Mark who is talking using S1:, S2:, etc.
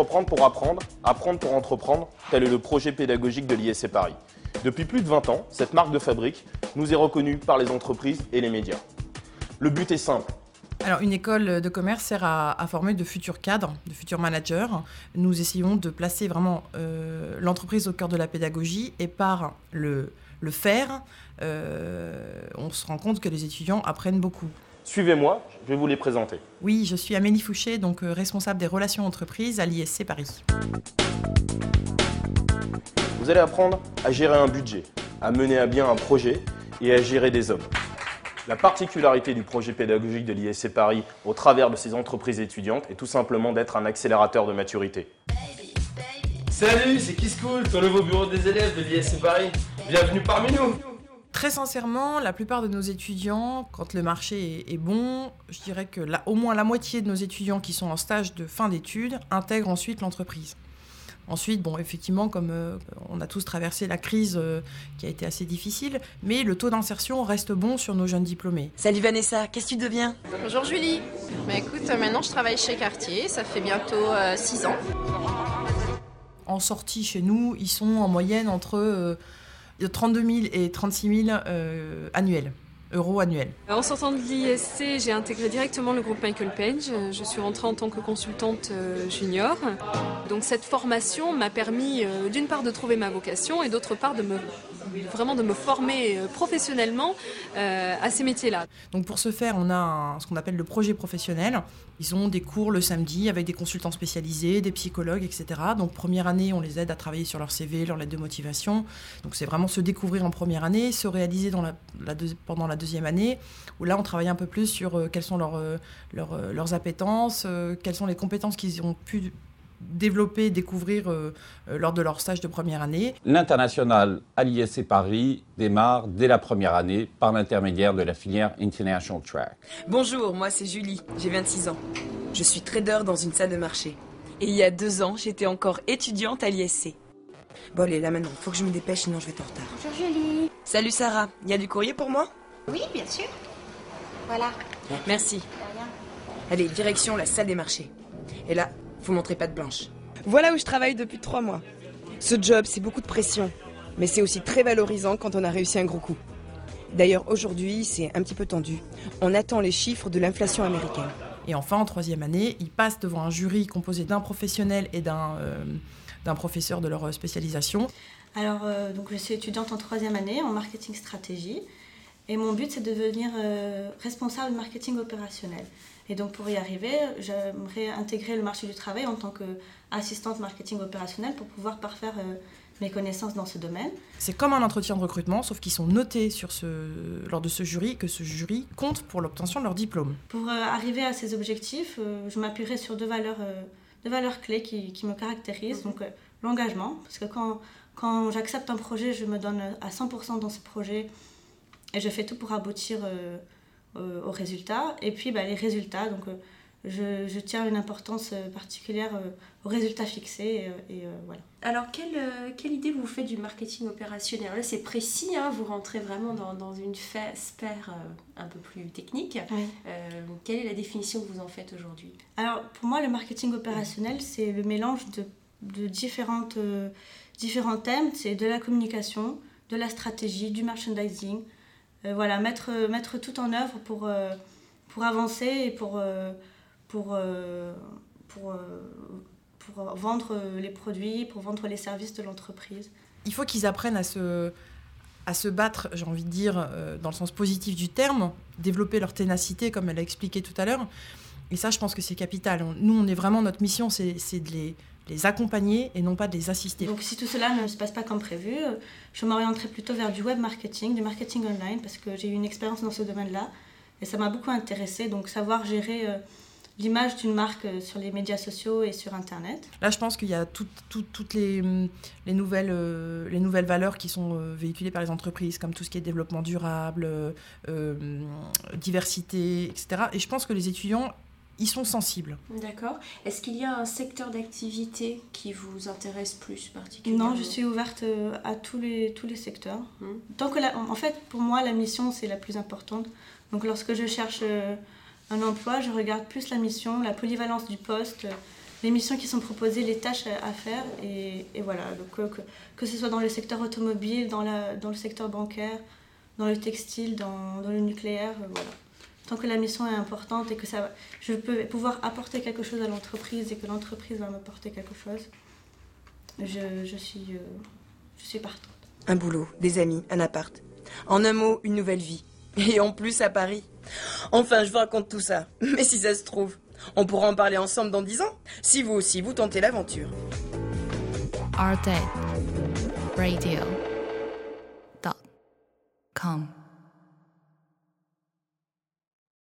S1: Entreprendre pour apprendre, apprendre pour entreprendre, tel est le projet pédagogique de l'ISC Paris. Depuis plus de 20 ans, cette marque de fabrique nous est reconnue par les entreprises et les médias. Le but est simple.
S2: Alors, une école de commerce sert à, former de futurs cadres, de futurs managers. Nous essayons de placer vraiment euh, l'entreprise au cœur de la pédagogie et par le, faire, euh, on se rend compte que les étudiants apprennent beaucoup.
S1: Suivez-moi, je vais vous les présenter.
S2: Oui, je suis Amélie Fouché, donc euh, responsable des relations entreprises à l'ISC Paris.
S1: Vous allez apprendre à gérer un budget, à mener à bien un projet et à gérer des hommes. La particularité du projet pédagogique de l'ISC Paris au travers de ces entreprises étudiantes est tout simplement d'être un accélérateur de maturité.
S3: Salut, c'est Kiss Cool, ton nouveau bureau des élèves de l'ISC Paris. Bienvenue parmi nous
S2: Très sincèrement, la plupart de nos étudiants, quand le marché est, bon, je dirais que au moins la moitié de nos étudiants qui sont en stage de fin d'études intègrent ensuite l'entreprise. Ensuite, bon, effectivement, comme euh, on a tous traversé la crise euh, qui a été assez difficile, mais le taux d'insertion reste bon sur nos jeunes diplômés.
S4: Salut Vanessa, qu'est-ce que tu deviens?
S5: Bonjour Julie. Bah, écoute, euh, maintenant je travaille chez Cartier, ça fait bientôt 6 ans.
S2: En sortie chez nous, ils sont en moyenne entre 32 000 et 36 000 annuels euros annuels.
S6: En sortant de l'ISC, j'ai intégré directement le groupe Michael Page. Je suis rentrée en tant que consultante euh, junior. Donc cette formation m'a permis euh, d'une part de trouver ma vocation et d'autre part de me vraiment de me former euh, professionnellement à ces métiers-là.
S2: Donc pour ce faire, on a ce qu'on appelle le projet professionnel. Ils ont des cours le samedi avec des consultants spécialisés, des psychologues, etc. Donc première année, on les aide à travailler sur leur CV, leur lettre de motivation. Donc c'est vraiment se découvrir en première année, se réaliser pendant la deuxième année, où là on travaille un peu plus sur euh, quelles sont leurs, euh, euh, leurs appétences, quelles sont les compétences qu'ils ont pu développer, découvrir lors de leur stage de première année.
S7: L'international à l'ISC Paris démarre dès la première année par l'intermédiaire de la filière International Track.
S4: Bonjour, moi c'est Julie, j'ai 26 ans. Je suis trader dans une salle de marché. Et il y a deux ans, j'étais encore étudiante à l'ISC. Bon allez, là maintenant, faut que je me dépêche, sinon je vais être en retard.
S8: Bonjour Julie.
S4: Salut Sarah, il y a du courrier pour moi?
S8: Oui, bien sûr. Voilà.
S4: Merci. Allez, direction la salle des marchés. Et là, vous montrez pas de blanche. Voilà où je travaille depuis trois mois. Ce job, c'est beaucoup de pression. Mais c'est aussi très valorisant quand on a réussi un gros coup. D'ailleurs, aujourd'hui, c'est un petit peu tendu. On attend les chiffres de l'inflation américaine.
S2: Et enfin, en troisième année, ils passent devant un jury composé d'un professionnel et d'un euh, professeur de leur spécialisation.
S9: Alors, euh, donc, je suis étudiante en troisième année en marketing stratégie. Et mon but, c'est de devenir euh, responsable marketing opérationnel. Et donc, pour y arriver, j'aimerais intégrer le marché du travail en tant qu'assistante marketing opérationnel pour pouvoir parfaire euh, mes connaissances dans ce domaine.
S2: C'est comme un entretien de recrutement, sauf qu'ils sont notés sur ce, lors de ce jury, que ce jury compte pour l'obtention de leur diplôme.
S9: Pour euh, arriver à ces objectifs, je m'appuierai sur deux valeurs, deux valeurs clés qui, qui me caractérisent. Donc, l'engagement, parce que quand, quand j'accepte un projet, je me donne à 100% dans ce projet et je fais tout pour aboutir euh, euh, aux résultats. Et puis bah, les résultats, donc euh, je, je, tiens une importance particulière aux résultats fixés. Et, voilà.
S8: Alors, quelle, quelle, idée vous faites du marketing opérationnel? Là, c'est précis, hein, vous rentrez vraiment dans, dans une sphère un peu plus technique. quelle est la définition que vous en faites aujourd'hui?
S9: Alors, pour moi, le marketing opérationnel, c'est le mélange de, de différentes, différents thèmes. C'est de la communication, de la stratégie, du merchandising, euh, voilà, mettre, mettre tout en œuvre pour, euh, pour avancer et pour, euh, pour, pour, pour vendre les produits, pour vendre les services de l'entreprise.
S2: Il faut qu'ils apprennent à se, à se battre, j'ai envie de dire, dans le sens positif du terme, développer leur ténacité, comme elle a expliqué tout à l'heure. Et ça, je pense que c'est capital. Nous, on est vraiment, notre mission, c'est de les, les accompagner et non pas de les assister.
S9: Donc si tout cela ne se passe pas comme prévu, euh, je m'orienterai plutôt vers du web marketing, du marketing online, parce que j'ai eu une expérience dans ce domaine-là et ça m'a beaucoup intéressé. Donc savoir gérer euh, l'image d'une marque euh, sur les médias sociaux et sur Internet.
S2: Là, je pense qu'il y a toutes les, mm, les, nouvelles, les nouvelles valeurs qui sont véhiculées par les entreprises, comme tout ce qui est développement durable, diversité, etc. Et je pense que les étudiants ils sont sensibles.
S8: D'accord. Est-ce qu'il y a un secteur d'activité qui vous intéresse plus particulièrement
S9: Non, je suis ouverte euh, à tous les, tous les secteurs. Hmm. Tant que en fait, pour moi, la mission, c'est la plus importante. Donc lorsque je cherche euh, un emploi, je regarde plus la mission, la polyvalence du poste, les missions qui sont proposées, les tâches à faire. Et, voilà, donc, que, que, ce soit dans le secteur automobile, dans, la, dans le secteur bancaire, dans le textile, dans, dans le nucléaire, voilà. Tant que la mission est importante et que ça, je peux pouvoir apporter quelque chose à l'entreprise et que l'entreprise va m'apporter quelque chose, je, je suis, euh, je suis partante.
S4: Un boulot, des amis, un appart. En un mot, une nouvelle vie. Et en plus à Paris. Enfin, je vous raconte tout ça. Mais si ça se trouve, on pourra en parler ensemble dans dix ans, si vous aussi vous tentez l'aventure.
S10: Arte Radio. Com.